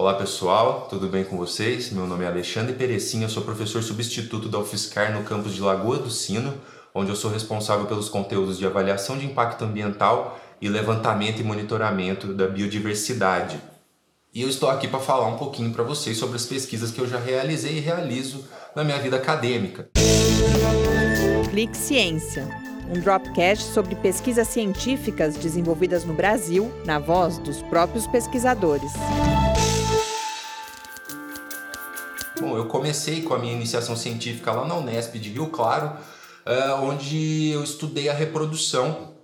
Olá pessoal, tudo bem com vocês? Meu nome é Alexandre Perecinha, sou professor substituto da UFSCar no campus de Lagoa do Sino, onde eu sou responsável pelos conteúdos de avaliação de impacto ambiental e levantamento e monitoramento da biodiversidade. E eu estou aqui para falar um pouquinho para vocês sobre as pesquisas que eu já realizei e realizo na minha vida acadêmica. Clique Ciência, um dropcast sobre pesquisas científicas desenvolvidas no Brasil, na voz dos próprios pesquisadores. Bom, eu comecei com a minha iniciação científica lá na Unesp de Rio Claro, eh, onde eu estudei a reprodução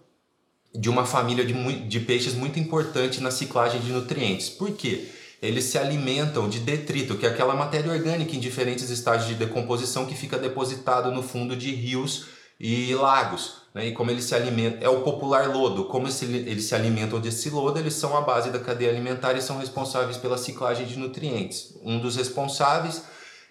de uma família de, peixes muito importante na ciclagem de nutrientes. Por quê? Eles se alimentam de detrito, que é aquela matéria orgânica em diferentes estágios de decomposição que fica depositado no fundo de rios e lagos. Né? E como eles se alimentam, é o popular lodo. Como eles se alimentam desse lodo, eles são a base da cadeia alimentar e são responsáveis pela ciclagem de nutrientes. Um dos responsáveis,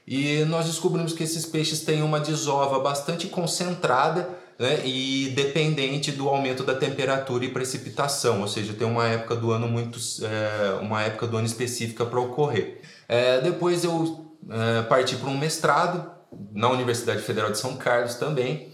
e nós descobrimos que esses peixes têm uma desova bastante concentrada né, e dependente do aumento da temperatura e precipitação, ou seja, tem uma época do ano muito, é, uma época do ano específica para ocorrer. É, depois eu é, parti para um mestrado na Universidade Federal de São Carlos também,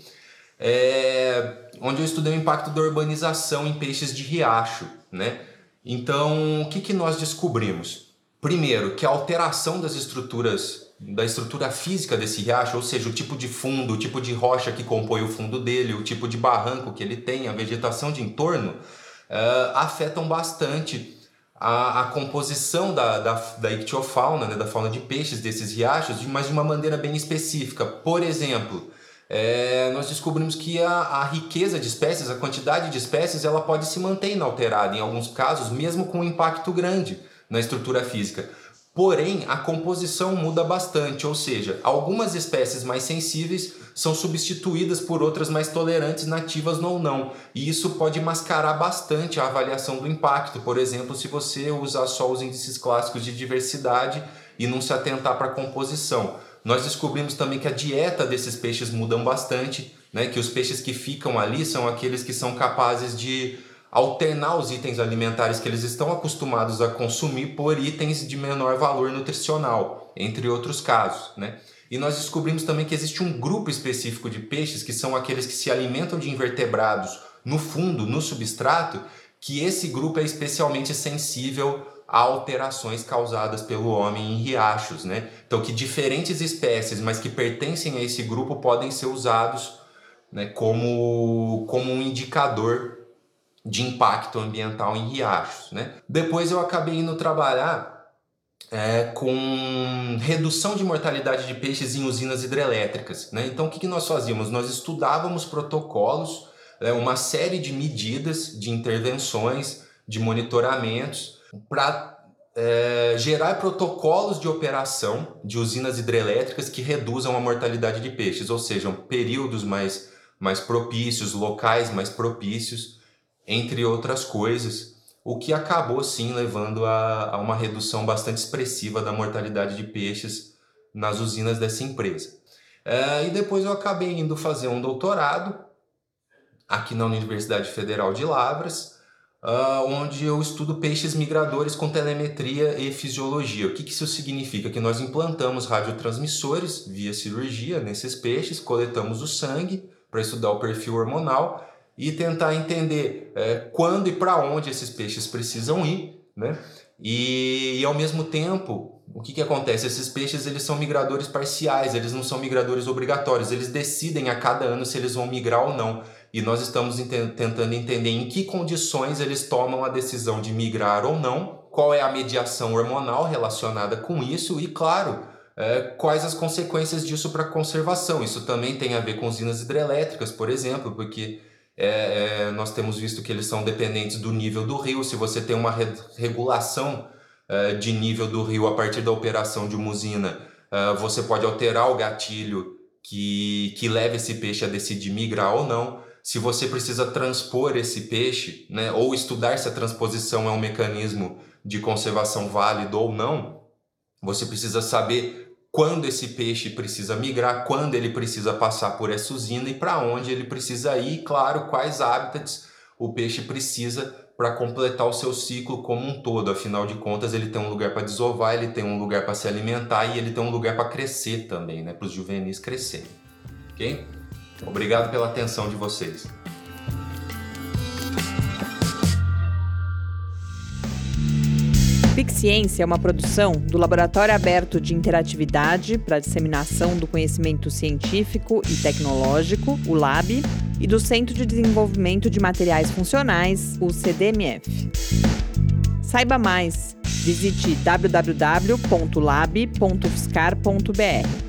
é, onde eu estudei o impacto da urbanização em peixes de riacho, né? Então, o que, que nós descobrimos? Primeiro, que a alteração das estruturas, da estrutura física desse riacho, ou seja, o tipo de fundo, o tipo de rocha que compõe o fundo dele, o tipo de barranco que ele tem, a vegetação de entorno, uh, afetam bastante a, a composição da, da, da ictiofauna, né, da fauna de peixes desses riachos, mas de uma maneira bem específica. Por exemplo, é, nós descobrimos que a, a, riqueza de espécies, a quantidade de espécies, ela pode se manter inalterada em alguns casos, mesmo com um impacto grande na estrutura física. Porém, a composição muda bastante, ou seja, algumas espécies mais sensíveis são substituídas por outras mais tolerantes, nativas ou não. E isso pode mascarar bastante a avaliação do impacto. Por exemplo, se você usar só os índices clássicos de diversidade e não se atentar para a composição. Nós descobrimos também que a dieta desses peixes mudam bastante, né? que os peixes que ficam ali são aqueles que são capazes de alternar os itens alimentares que eles estão acostumados a consumir por itens de menor valor nutricional, entre outros casos. Né? E nós descobrimos também que existe um grupo específico de peixes, que são aqueles que se alimentam de invertebrados no fundo, no substrato, que esse grupo é especialmente sensível a alterações causadas pelo homem em riachos, né? Então que diferentes espécies, mas que pertencem a esse grupo, podem ser usados né, como, como um indicador de impacto ambiental em riachos, né? Depois eu acabei indo trabalhar é, com redução de mortalidade de peixes em usinas hidrelétricas, né? Então o que, que nós fazíamos? Nós estudávamos protocolos, é, uma série de medidas, de intervenções, de monitoramentos para é, gerar protocolos de operação de usinas hidrelétricas que reduzam a mortalidade de peixes, ou seja, períodos mais, mais propícios, locais mais propícios, entre outras coisas, o que acabou sim levando a, a uma redução bastante expressiva da mortalidade de peixes nas usinas dessa empresa. É, e depois eu acabei indo fazer um doutorado aqui na Universidade Federal de Lavras, Uh, onde eu estudo peixes migradores com telemetria e fisiologia. O que, que isso significa? Que nós implantamos radiotransmissores via cirurgia nesses peixes, coletamos o sangue para estudar o perfil hormonal e tentar entender é, quando e para onde esses peixes precisam ir, né? E, e, ao mesmo tempo, o que, que acontece? Esses peixes eles são migradores parciais, eles não são migradores obrigatórios, eles decidem a cada ano se eles vão migrar ou não e nós estamos ent tentando entender em que condições eles tomam a decisão de migrar ou não, qual é a mediação hormonal relacionada com isso e, claro, é, quais as consequências disso para a conservação. Isso também tem a ver com usinas hidrelétricas, por exemplo, porque é, é, nós temos visto que eles são dependentes do nível do rio. Se você tem uma re regulação é, de nível do rio a partir da operação de uma usina, é, você pode alterar o gatilho que, que leva esse peixe a decidir migrar ou não se você precisa transpor esse peixe, né, ou estudar se a transposição é um mecanismo de conservação válido ou não, você precisa saber quando esse peixe precisa migrar, quando ele precisa passar por essa usina e para onde ele precisa ir, claro, quais hábitats o peixe precisa para completar o seu ciclo como um todo. Afinal de contas, ele tem um lugar para desovar, ele tem um lugar para se alimentar e ele tem um lugar para crescer também, né? Para os juvenis crescerem. Ok? Obrigado pela atenção de vocês. Ciência é uma produção do Laboratório Aberto de Interatividade para Disseminação do Conhecimento Científico e Tecnológico, o LAB, e do Centro de Desenvolvimento de Materiais Funcionais, o CDMF. Saiba mais, visite www.lab.fiscar.br.